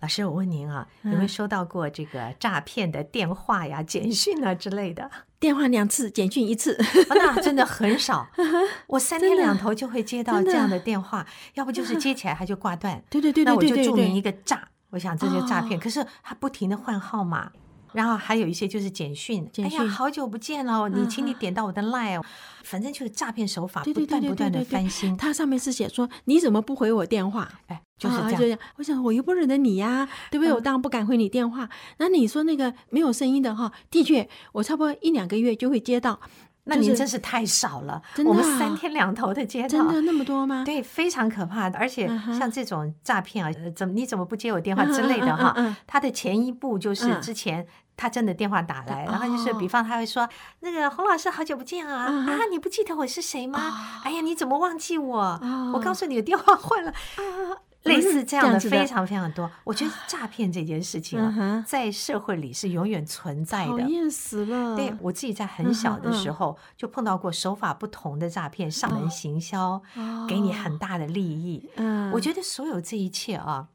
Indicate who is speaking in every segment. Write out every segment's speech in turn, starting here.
Speaker 1: 老师我问您啊，有没有收到过这个诈骗的电话呀、简讯啊之类的？
Speaker 2: 电话两次，简讯一次，
Speaker 1: 哦、那真的 很少。我三天两头就会接到这样的电话，要不就是接起来他就挂断。
Speaker 2: 对对对，对，
Speaker 1: 那我就注明一个诈，我想这就诈骗。可是他不停的换号码。然后还有一些就是简讯，简讯，哎呀，好久不见了，你请你点到我的 line，反正就是诈骗手法不断不断的翻新。
Speaker 2: 它上面是写说你怎么不回我电话？
Speaker 1: 哎，就是这样。
Speaker 2: 我想我又不认得你呀，对不对？我当然不敢回你电话。那你说那个没有声音的哈，的确，我差不多一两个月就会接到。
Speaker 1: 那您真是太少了，我们三天两头的接到，
Speaker 2: 真的那么多吗？
Speaker 1: 对，非常可怕的。而且像这种诈骗啊，怎么你怎么不接我电话之类的哈？他的前一步就是之前。他真的电话打来，然后就是，比方他会说：“那个洪老师，好久不见啊！啊，你不记得我是谁吗？哎呀，你怎么忘记我？我告诉你，电话换了。”类似这样的非常非常多。我觉得诈骗这件事情啊，在社会里是永远存在的。讨
Speaker 2: 厌死了！
Speaker 1: 对，我自己在很小的时候就碰到过手法不同的诈骗，上门行销，给你很大的利益。嗯，我觉得所有这一切啊，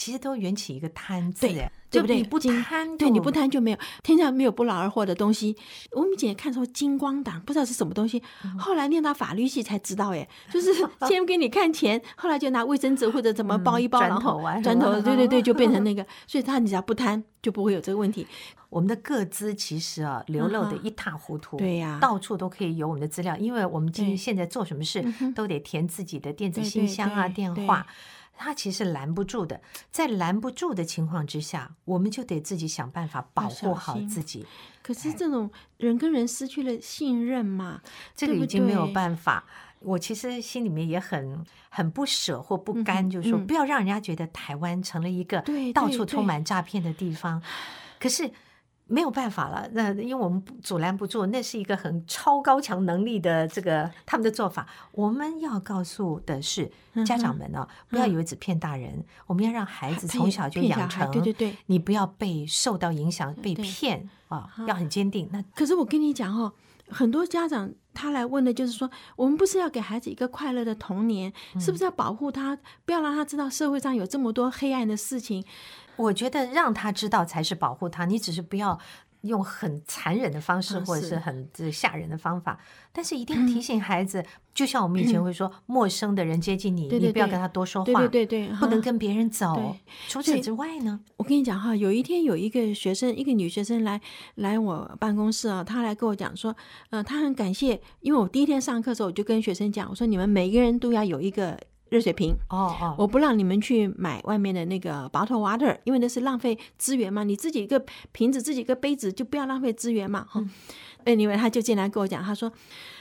Speaker 1: 其实都缘起一个贪字。对不对？你不贪，
Speaker 2: 对，你不贪就没有天下没有不劳而获的东西。我们以前看说金光党不知道是什么东西，后来念到法律系才知道，哎，就是先给你看钱，后来就拿卫生纸或者怎么包一包，然后砖头，对对对，就变成 那个。所以他你只要不贪，就不会有这个问题。
Speaker 1: 我们的个资其实啊流露的一塌糊涂，
Speaker 2: 对呀，
Speaker 1: 到处都可以有我们的资料，因为我们今天现在做什么事都得填自己的电子信箱啊、电话。他其实拦不住的，在拦不住的情况之下，我们就得自己想办法保护好自己。
Speaker 2: 可是这种人跟人失去了信任嘛，
Speaker 1: 这个已经没有办法。我其实心里面也很很不舍或不甘，就是说不要让人家觉得台湾成了一个到处充满诈骗的地方。可是。没有办法了，那因为我们阻拦不住，那是一个很超高强能力的这个他们的做法。我们要告诉的是家长们呢、哦，不要以为只骗大人，嗯、我们要让孩子从小就养成，
Speaker 2: 对对对，
Speaker 1: 你不要被受到影响，被骗啊，要很坚定。那
Speaker 2: 可是我跟你讲哦，很多家长他来问的就是说，我们不是要给孩子一个快乐的童年，是不是要保护他，不要让他知道社会上有这么多黑暗的事情？
Speaker 1: 我觉得让他知道才是保护他，你只是不要用很残忍的方式或者是很吓人的方法，但是一定要提醒孩子，就像我们以前会说，陌生的人接近你，你不要跟他多说话，
Speaker 2: 对对对，
Speaker 1: 不能跟别人走。除此之外呢，
Speaker 2: 我跟你讲哈，有一天有一个学生，一个女学生来来我办公室啊，她来跟我讲说，呃，她很感谢，因为我第一天上课的时候，我就跟学生讲，我说你们每个人都要有一个。热水瓶哦哦，我不让你们去买外面的那个 bottle water，因为那是浪费资源嘛。你自己一个瓶子，自己一个杯子，就不要浪费资源嘛。哈、嗯，哎，因为他就进来跟我讲，他说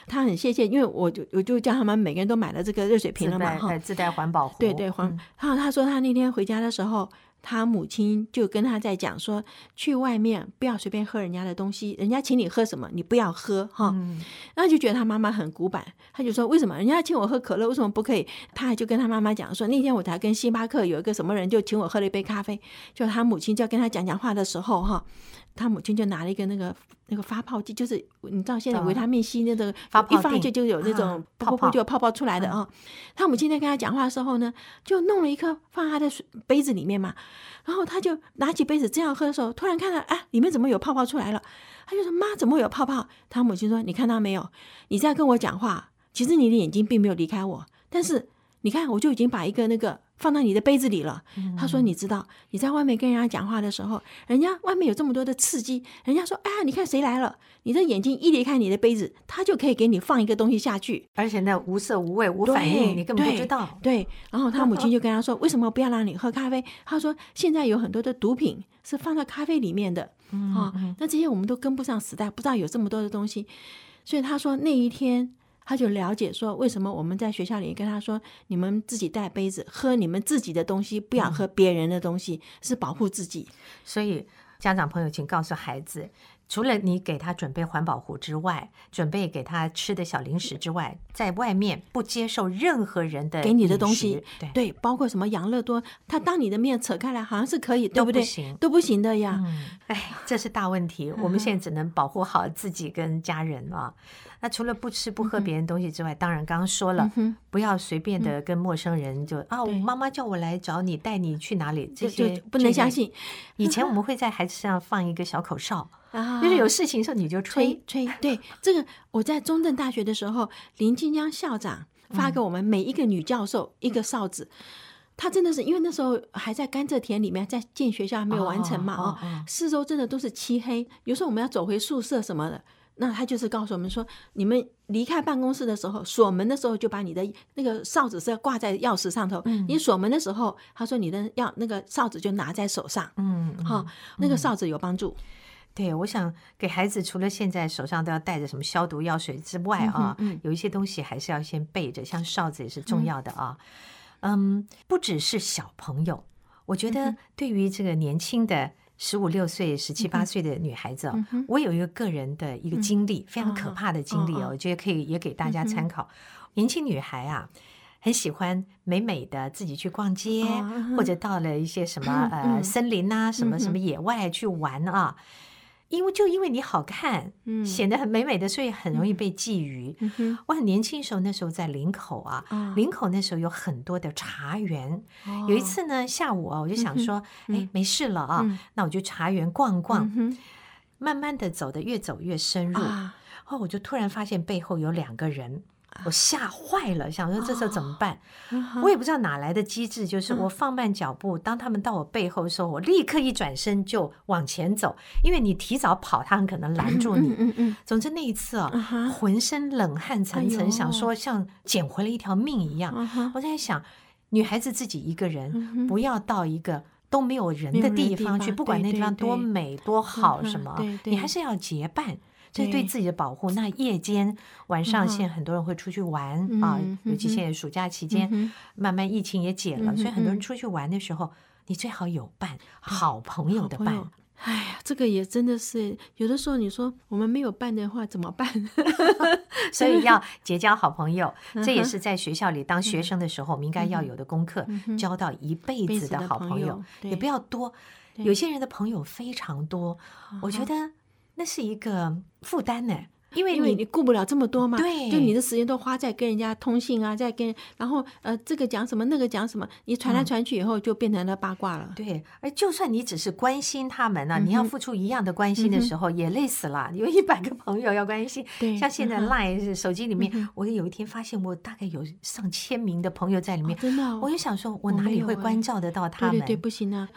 Speaker 2: 他很谢谢，因为我就我就叫他们每个人都买了这个热水瓶了嘛。哈，
Speaker 1: 自带环保壶。
Speaker 2: 对对环。然后他说他那天回家的时候。他母亲就跟他在讲说，去外面不要随便喝人家的东西，人家请你喝什么，你不要喝哈。嗯、然后就觉得他妈妈很古板，他就说为什么人家请我喝可乐，为什么不可以？他还就跟他妈妈讲说，那天我才跟星巴克有一个什么人就请我喝了一杯咖啡，就他母亲就要跟他讲讲话的时候哈。他母亲就拿了一个那个那个发泡剂，就是你知道现在维他命 C 那个一发就就有那种噗噗就有泡泡出来的啊。他母亲在跟他讲话的时候呢，就弄了一颗放他的水杯子里面嘛，然后他就拿起杯子这样喝的时候，突然看到哎里面怎么有泡泡出来了？他就说妈怎么会有泡泡？他母亲说你看到没有？你在跟我讲话，其实你的眼睛并没有离开我，但是你看我就已经把一个那个放到你的杯子里了。嗯、他说：“你知道，你在外面跟人家讲话的时候，人家外面有这么多的刺激，人家说，哎呀，你看谁来了？你的眼睛一离开你的杯子，他就可以给你放一个东西下去，
Speaker 1: 而且那无色无味无反应，你根本不知道。
Speaker 2: 对”对，然后他母亲就跟他说：“为什么不要让你喝咖啡？”他说：“现在有很多的毒品是放在咖啡里面的，嗯、哦，那这些我们都跟不上时代，不知道有这么多的东西。”所以他说那一天。他就了解说，为什么我们在学校里跟他说，你们自己带杯子喝你们自己的东西，不要喝别人的东西，嗯、是保护自己。
Speaker 1: 所以家长朋友，请告诉孩子，除了你给他准备环保壶之外，准备给他吃的小零食之外，在外面不接受任何人的
Speaker 2: 给你的东西。对对，包括什么养乐多，他当你的面扯开来，好像是可以，对不对？
Speaker 1: 都不行，
Speaker 2: 都不行的呀。
Speaker 1: 哎、嗯，这是大问题。我们现在只能保护好自己跟家人啊。那除了不吃不喝别人东西之外，嗯、当然刚刚说了，嗯、不要随便的跟陌生人就、嗯、啊，我妈妈叫我来找你，带你去哪里，这些
Speaker 2: 不能相信。
Speaker 1: 以前我们 会在孩子身上放一个小口哨，啊、就是有事情的时候你就吹
Speaker 2: 吹。对，这个我在中正大学的时候，林金江校长发给我们每一个女教授一个哨子，他、嗯、真的是因为那时候还在甘蔗田里面，在建学校还没有完成嘛，哦，哦哦四周真的都是漆黑，有时候我们要走回宿舍什么的。那他就是告诉我们说，你们离开办公室的时候，锁门的时候就把你的那个哨子是要挂在钥匙上头。嗯，你锁门的时候，他说你的要那个哨子就拿在手上。嗯，好，那个哨子有帮助。
Speaker 1: 对，我想给孩子除了现在手上都要带着什么消毒药水之外啊，嗯，有一些东西还是要先备着，像哨子也是重要的啊。嗯，不只是小朋友，我觉得对于这个年轻的。十五六岁、十七八岁的女孩子哦，嗯、我有一个个人的一个经历，嗯、非常可怕的经历哦，哦我觉得可以也给大家参考。嗯、年轻女孩啊，很喜欢美美的自己去逛街，哦、或者到了一些什么、嗯、呃森林啊，什么什么野外去玩啊。因为就因为你好看，嗯，显得很美美的，所以很容易被觊觎。嗯，我很年轻时候，那时候在林口啊，林口那时候有很多的茶园。有一次呢，下午啊，我就想说，哎，没事了啊，那我就茶园逛逛。慢慢的走的越走越深入，啊后我就突然发现背后有两个人。我吓坏了，想说这时候怎么办？我也不知道哪来的机智，就是我放慢脚步，当他们到我背后的时候，我立刻一转身就往前走，因为你提早跑，他很可能拦住你。总之那一次啊，浑身冷汗涔涔，想说像捡回了一条命一样。我在想，女孩子自己一个人，不要到一个都没有人的地方去，不管那地方多美多好什么，你还是要结伴。这是对自己的保护。那夜间、晚上，现在很多人会出去玩、嗯、啊，尤其现在暑假期间，嗯、慢慢疫情也解了，嗯、所以很多人出去玩的时候，你最好有伴，嗯、好朋友的伴。
Speaker 2: 哎呀，这个也真的是有的时候，你说我们没有伴的话怎么办？
Speaker 1: 所以 要结交好朋友，这也是在学校里当学生的时候我们应该要有的功课，交到一辈子的好朋友，也不要多。有些人的朋友非常多，我觉得。那是一个负担呢，因为你
Speaker 2: 你顾不了这么多嘛，
Speaker 1: 对，
Speaker 2: 就你的时间都花在跟人家通信啊，在跟然后呃这个讲什么那个讲什么，你传来传去以后就变成了八卦了。
Speaker 1: 嗯、对，而就算你只是关心他们呢、啊，嗯、你要付出一样的关心的时候，也累死了。有一百个朋友要关心，对，像现在 Line 手机里面，我有一天发现我大概有上千名的朋友在里面，
Speaker 2: 哦、真的、哦，
Speaker 1: 我就想说，我哪里会关照得到他们？
Speaker 2: 对对对，不行啊。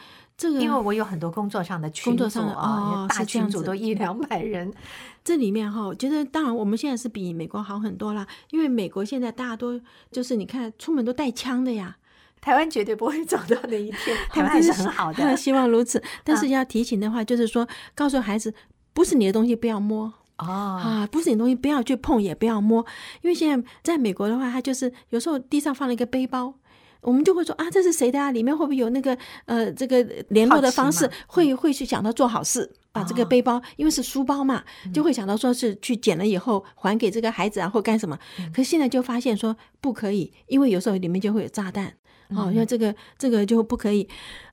Speaker 2: 这个，
Speaker 1: 因为我有很多工作上的群组啊，大群组都一两百人。
Speaker 2: 这里面哈，我觉得当然我们现在是比美国好很多啦，因为美国现在大家都就是你看出门都带枪的呀，
Speaker 1: 台湾绝对不会走到那一天，台湾还是很好的，
Speaker 2: 希望如此。但是要提醒的话，就是说告诉孩子，不是你的东西不要摸哦啊，不是你东西不要去碰，也不要摸，因为现在在美国的话，他就是有时候地上放了一个背包。我们就会说啊，这是谁的啊？里面会不会有那个呃，这个联络的方式？会会去想到做好事，把这个背包，因为是书包嘛，就会想到说是去捡了以后还给这个孩子啊，或干什么。可是现在就发现说不可以，因为有时候里面就会有炸弹，哦，因为这个这个就不可以。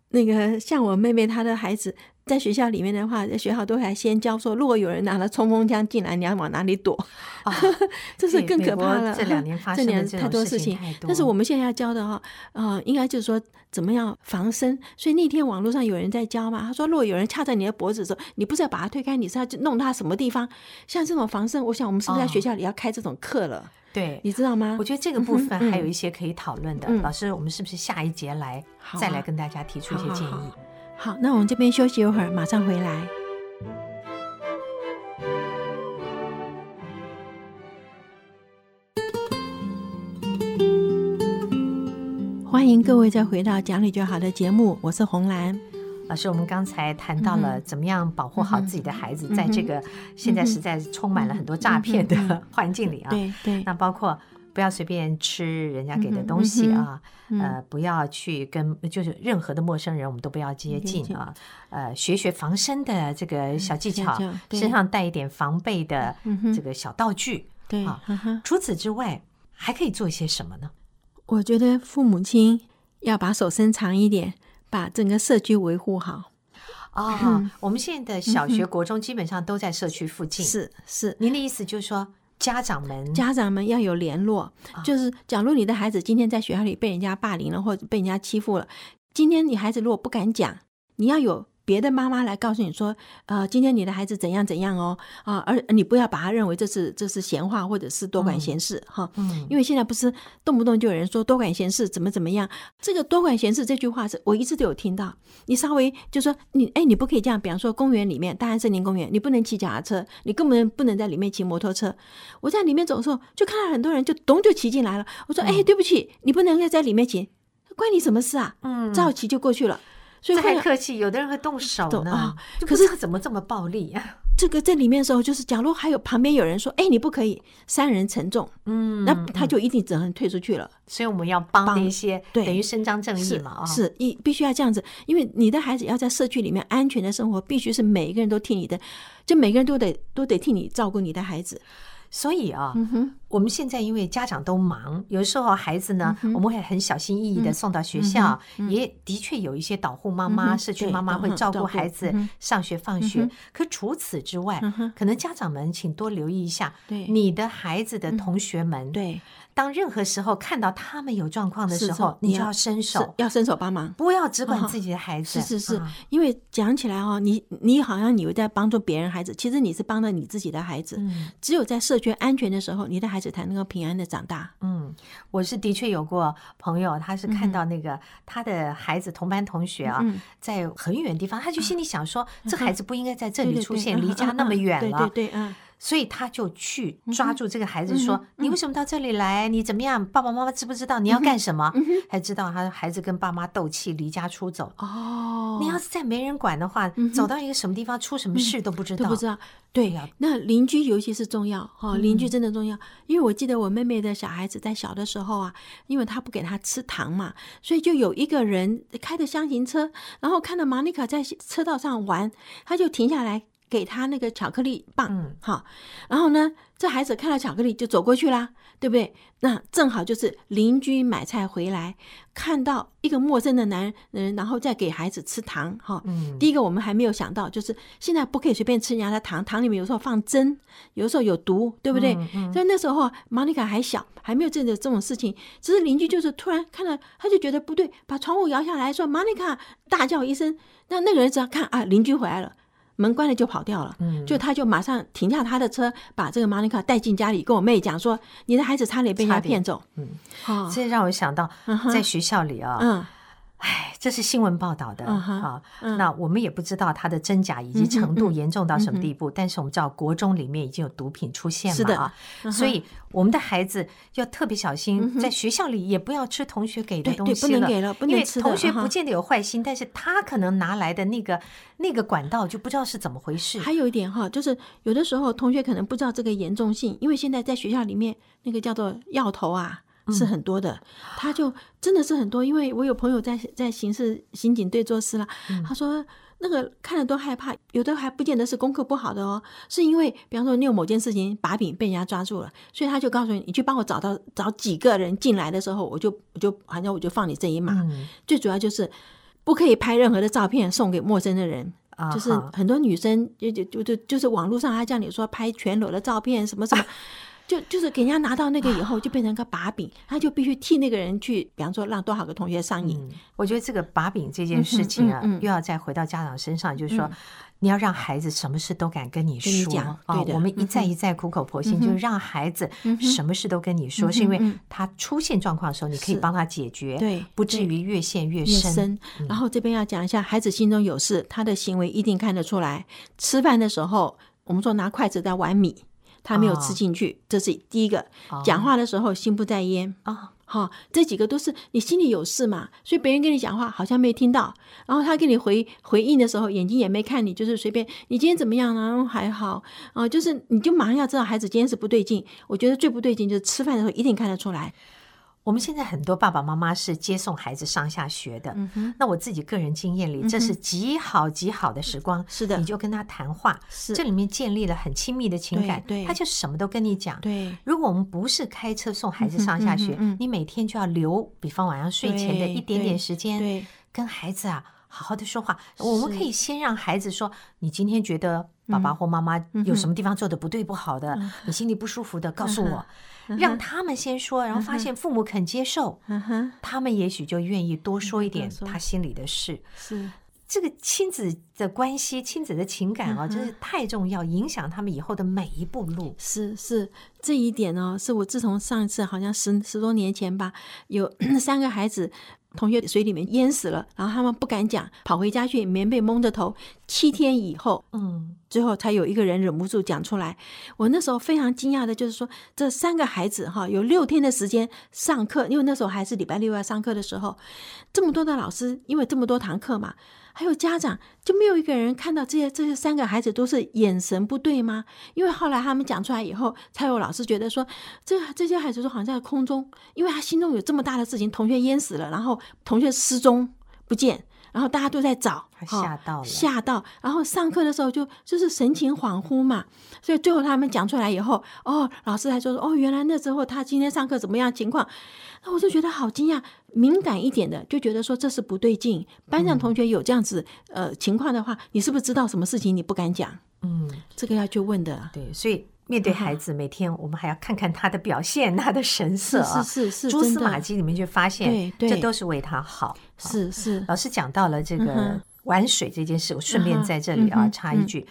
Speaker 2: 那个像我妹妹她的孩子。在学校里面的话，在学校都还先教说，如果有人拿了冲锋枪进来，你要往哪里躲？啊，这是更可怕了。
Speaker 1: 这两年发生的这
Speaker 2: 太多事情，但是我们现在要教的哈，呃，应该就是说怎么样防身。所以那天网络上有人在教嘛，他说，如果有人掐着你的脖子的时候，你不是要把他推开，你是要弄他什么地方？像这种防身，我想我们是不是在学校里要开这种课了？哦、
Speaker 1: 对，
Speaker 2: 你知道吗？
Speaker 1: 我觉得这个部分还有一些可以讨论的。嗯嗯、老师，我们是不是下一节来、啊、再来跟大家提出一些建议？好，好，
Speaker 2: 好，好，那我们这边休息一会儿，马上回来。欢迎各位再回到讲理就好的节目，我是红兰。
Speaker 1: 老师，我们刚才谈到了怎么样保护好自己的孩子，在这个现在实在是充满了很多诈骗的环境里啊。
Speaker 2: 对对。
Speaker 1: 那包括不要随便吃人家给的东西啊，呃，不要去跟就是任何的陌生人，我们都不要接近啊。呃，学学防身的这个小技巧，身上带一点防备的这个小道具。
Speaker 2: 对
Speaker 1: 啊。除此之外，还可以做一些什么呢？
Speaker 2: 我觉得父母亲要把手伸长一点。把整个社区维护好
Speaker 1: 啊！哦嗯、我们现在的小学、国中基本上都在社区附近。
Speaker 2: 是是，
Speaker 1: 您的意思就是说，家长们
Speaker 2: 家长们要有联络。哦、就是，假如你的孩子今天在学校里被人家霸凌了，或者被人家欺负了，今天你孩子如果不敢讲，你要有。别的妈妈来告诉你说，呃，今天你的孩子怎样怎样哦，啊，而你不要把他认为这是这是闲话或者是多管闲事哈，嗯，因为现在不是动不动就有人说多管闲事怎么怎么样，这个多管闲事这句话是我一直都有听到。你稍微就说你哎，你不可以这样，比方说公园里面，大安森林公园，你不能骑脚踏车，你根本不能在里面骑摩托车。我在里面走的时候，就看到很多人就咚就骑进来了。我说哎，对不起，你不能在在里面骑，关你什么事啊？嗯，照骑就过去了。
Speaker 1: 所以太客气，有的人会动手呢。啊、可是他怎么这么暴力啊？
Speaker 2: 这个在里面的时候，就是假如还有旁边有人说：“哎，你不可以，三人承重。”嗯，那他就一定只能退出去了。嗯、
Speaker 1: 所以我们要帮那些，对，等于伸张正义嘛。
Speaker 2: 是，一必须要这样子，因为你的孩子要在社区里面安全的生活，必须是每一个人都替你的，就每个人都得都得替你照顾你的孩子。
Speaker 1: 所以啊，我们现在因为家长都忙，有时候孩子呢，我们会很小心翼翼的送到学校，也的确有一些导护妈妈、社区妈妈会照顾孩子上学放学。可除此之外，可能家长们请多留意一下，你的孩子的同学们，对。当任何时候看到他们有状况的时候，你就要伸手，
Speaker 2: 要伸手帮忙，
Speaker 1: 不要只管自己的孩子。
Speaker 2: 是是是，因为讲起来哦，你你好像以为在帮助别人孩子，其实你是帮了你自己的孩子。只有在社区安全的时候，你的孩子才能够平安的长大。
Speaker 1: 嗯，我是的确有过朋友，他是看到那个他的孩子同班同学啊，在很远的地方，他就心里想说，这孩子不应该在这里出现，离家那么远了。
Speaker 2: 对对，嗯。
Speaker 1: 所以他就去抓住这个孩子，说：“你为什么到这里来？你怎么样？爸爸妈妈知不知道你要干什么？”才知道他孩子跟爸妈斗气，离家出走。哦，你要是再没人管的话，走到一个什么地方出什么事都不知道。
Speaker 2: 都不知道。对呀，那邻居尤其是重要哈，邻居真的重要。因为我记得我妹妹的小孩子在小的时候啊，因为他不给他吃糖嘛，所以就有一个人开着箱型车，然后看到玛妮卡在车道上玩，他就停下来。给他那个巧克力棒，好，然后呢，这孩子看到巧克力就走过去啦，对不对？那正好就是邻居买菜回来，看到一个陌生的男人，然后再给孩子吃糖，哈。第一个我们还没有想到，就是现在不可以随便吃人家的糖，糖里面有时候放针，有时候有毒，对不对？所以那时候玛妮卡还小，还没有这种这种事情。只是邻居就是突然看到，他就觉得不对，把窗户摇下来说：“玛妮卡！”大叫一声，那那个人只要看啊，邻居回来了。门关了就跑掉了，就他就马上停下他的车，把这个玛妮卡带进家里，跟我妹讲说：“你的孩子差点被人家骗走。”嗯，
Speaker 1: 好，这让我想到在学校里啊。哎，这是新闻报道的啊。那我们也不知道它的真假以及程度严重到什么地步，但是我们知道国中里面已经有毒品出现了啊。所以我们的孩子要特别小心，在学校里也不要吃同学给的东西了，
Speaker 2: 不能给了，不能吃。
Speaker 1: 因为同学不见得有坏心，但是他可能拿来的那个那个管道就不知道是怎么回事。
Speaker 2: 还有一点哈，就是有的时候同学可能不知道这个严重性，因为现在在学校里面那个叫做药头啊。是很多的，他就真的是很多，因为我有朋友在在刑事刑警队做事了，他说那个看了都害怕，有的还不见得是功课不好的哦，是因为比方说你有某件事情把柄被人家抓住了，所以他就告诉你，你去帮我找到找几个人进来的时候，我就我就反正我就放你这一马。最主要就是不可以拍任何的照片送给陌生的人。就是很多女生就就就就就是网络上还叫你说拍全裸的照片什么什么。就就是给人家拿到那个以后，就变成个把柄，他就必须替那个人去，比方说让多少个同学上瘾。
Speaker 1: 嗯、我觉得这个把柄这件事情啊，又要再回到家长身上，就是说，嗯、你要让孩子什么事都敢跟你说。对我们一再一再苦口婆心，嗯、就是让孩子什么事都跟你说，嗯、是因为他出现状况的时候，你可以帮他解决，对，不至于越陷越深。越深嗯、
Speaker 2: 然后这边要讲一下，孩子心中有事，他的行为一定看得出来。吃饭的时候，我们说拿筷子在玩米。他没有吃进去，哦、这是第一个。讲话的时候心不在焉啊，好、这几个都是你心里有事嘛，所以别人跟你讲话好像没听到，然后他给你回回应的时候，眼睛也没看你，就是随便。你今天怎么样呢？还好啊、哦，就是你就马上要知道孩子今天是不对劲。我觉得最不对劲就是吃饭的时候一定看得出来。
Speaker 1: 我们现在很多爸爸妈妈是接送孩子上下学的，嗯、那我自己个人经验里，这是极好极好的时光。
Speaker 2: 是的，
Speaker 1: 你就跟他谈话，是这里面建立了很亲密的情感。对，对他就什么都跟你讲。对，如果我们不是开车送孩子上下学，你每天就要留，比方晚上睡前的一点点时间，跟孩子啊好好的说话。我们可以先让孩子说：“你今天觉得爸爸或妈妈有什么地方做的不对不好的，你心里不舒服的，告诉我。嗯”让他们先说，然后发现父母肯接受，嗯，他们也许就愿意多说一点他心里的事。是这个亲子的关系，亲子的情感啊，真是太重要，影响他们以后的每一步路。
Speaker 2: 是是，这一点呢，是我自从上一次好像十十多年前吧，有 三个孩子。同学水里面淹死了，然后他们不敢讲，跑回家去，棉被蒙着头。七天以后，嗯，最后才有一个人忍不住讲出来。我那时候非常惊讶的，就是说这三个孩子哈，有六天的时间上课，因为那时候还是礼拜六要上课的时候，这么多的老师，因为这么多堂课嘛。还有家长就没有一个人看到这些这些三个孩子都是眼神不对吗？因为后来他们讲出来以后，才有老师觉得说，这这些孩子都好像在空中，因为他心中有这么大的事情，同学淹死了，然后同学失踪不见。然后大家都在找，
Speaker 1: 吓到了，
Speaker 2: 吓到。然后上课的时候就就是神情恍惚嘛，所以最后他们讲出来以后，哦，老师还说说，哦，原来那时候他今天上课怎么样情况？那我就觉得好惊讶，敏感一点的就觉得说这是不对劲。班上同学有这样子呃情况的话，你是不是知道什么事情你不敢讲？嗯，这个要去问的。
Speaker 1: 对，所以。面对孩子，每天我们还要看看他的表现，他的神色啊，
Speaker 2: 是是是，
Speaker 1: 蛛丝马迹里面就发现，这都是为他好。
Speaker 2: 是是，
Speaker 1: 老师讲到了这个玩水这件事，我顺便在这里啊插一句：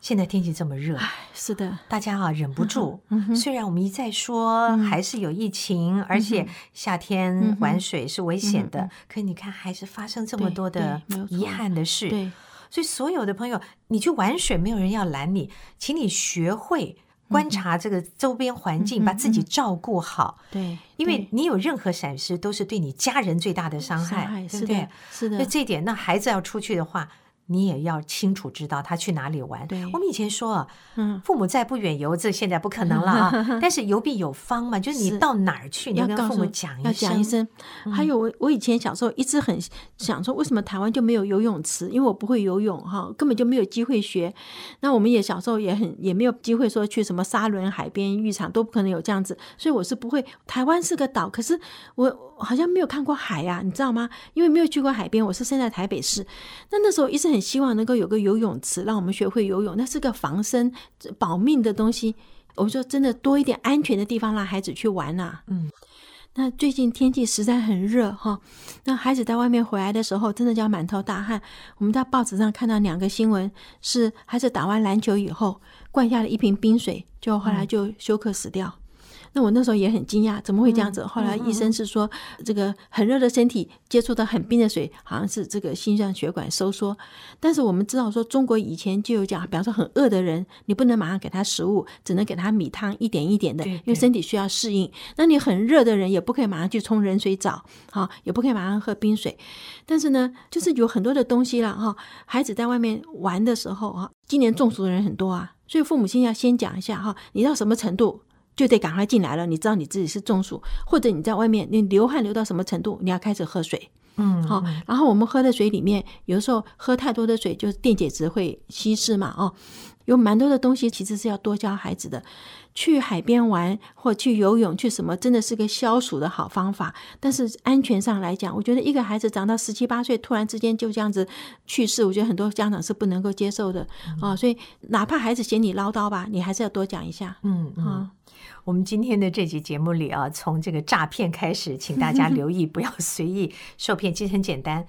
Speaker 1: 现在天气这么热，
Speaker 2: 是的，
Speaker 1: 大家啊忍不住。虽然我们一再说还是有疫情，而且夏天玩水是危险的，可你看还是发生这么多的遗憾的事。对，所以所有的朋友，你去玩水，没有人要拦你，请你学会。观察这个周边环境，嗯、把自己照顾好。对，因为你有任何闪失，都是对你家人最大的伤害，伤害对不对？是的。那这一点，那孩子要出去的话。你也要清楚知道他去哪里玩。对，我们以前说啊，嗯，父母在不远游，这现在不可能了啊。但是游必有方嘛，就是你到哪儿去，你要跟父母讲一声。要讲一声。还有我，我以前小时候一直很想说，为什么台湾就没有游泳池？因为我不会游泳哈，根本就没有机会学。那我们也小时候也很也没有机会说去什么沙轮海边浴场，都不可能有这样子。所以我是不会。台湾是个岛，可是我好像没有看过海呀，你知道吗？因为没有去过海边。我是生在台北市，那那时候一直很。很希望能够有个游泳池，让我们学会游泳，那是个防身保命的东西。我说真的，多一点安全的地方让孩子去玩呐、啊。嗯，那最近天气实在很热哈，那孩子在外面回来的时候，真的叫满头大汗。我们在报纸上看到两个新闻，是孩子打完篮球以后灌下了一瓶冰水，就后来就休克死掉。那我那时候也很惊讶，怎么会这样子？后来医生是说，这个很热的身体接触到很冰的水，好像是这个心脏血管收缩。但是我们知道说，中国以前就有讲，比方说很饿的人，你不能马上给他食物，只能给他米汤一点一点的，因为身体需要适应。那你很热的人也不可以马上去冲冷水澡，哈，也不可以马上喝冰水。但是呢，就是有很多的东西了哈。孩子在外面玩的时候啊，今年中暑的人很多啊，所以父母亲要先讲一下哈，你到什么程度？就得赶快进来了。你知道你自己是中暑，或者你在外面，你流汗流到什么程度，你要开始喝水。嗯，好。然后我们喝的水里面，有时候喝太多的水，就是电解质会稀释嘛。哦，有蛮多的东西其实是要多教孩子的。
Speaker 2: 去海边玩或去游泳去什么，真的是个消暑的好方法。但是安全上来讲，我觉得一个孩子长到十七八岁，突然之间就这样子去世，我觉得很多家长是不能够接受的啊、哦。所以哪怕孩子嫌你唠叨吧，你还是要多讲一下。嗯嗯。嗯
Speaker 1: 我们今天的这集节目里啊，从这个诈骗开始，请大家留意，不要 随意受骗。其实很简单，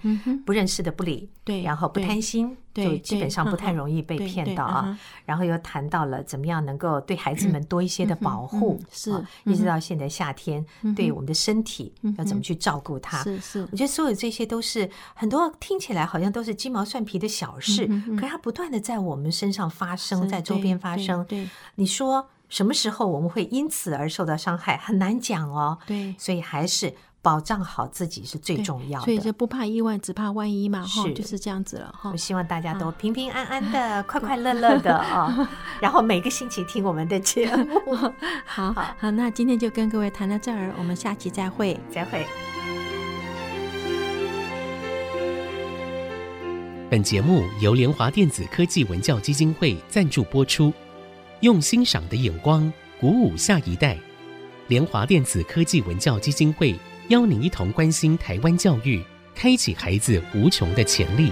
Speaker 1: 不认识的不理，
Speaker 2: 对，
Speaker 1: 然后不贪心，就基本上不太容易被骗到啊。然后又谈到了怎么样能够对孩子们多一些的保护，是，一直到现在夏天，对我们的身体要怎么去照顾它？是是，我觉得所有这些都是很多听起来好像都是鸡毛蒜皮的小事，可是它不断的在我们身上发生，在周边发生。对，你说。什么时候我们会因此而受到伤害，很难讲哦。
Speaker 2: 对，
Speaker 1: 所以还是保障好自己是最重要的。
Speaker 2: 所以就不怕意外，只怕万一嘛。
Speaker 1: 哈，
Speaker 2: 就是这样子了哈。
Speaker 1: 我希望大家都平平安安的，快快乐乐的啊。然后每个星期听我们的节目。
Speaker 2: 好好，那今天就跟各位谈到这儿，我们下期再会，
Speaker 1: 再会。
Speaker 3: 本节目由联华电子科技文教基金会赞助播出。用欣赏的眼光鼓舞下一代，联华电子科技文教基金会邀您一同关心台湾教育，开启孩子无穷的潜力。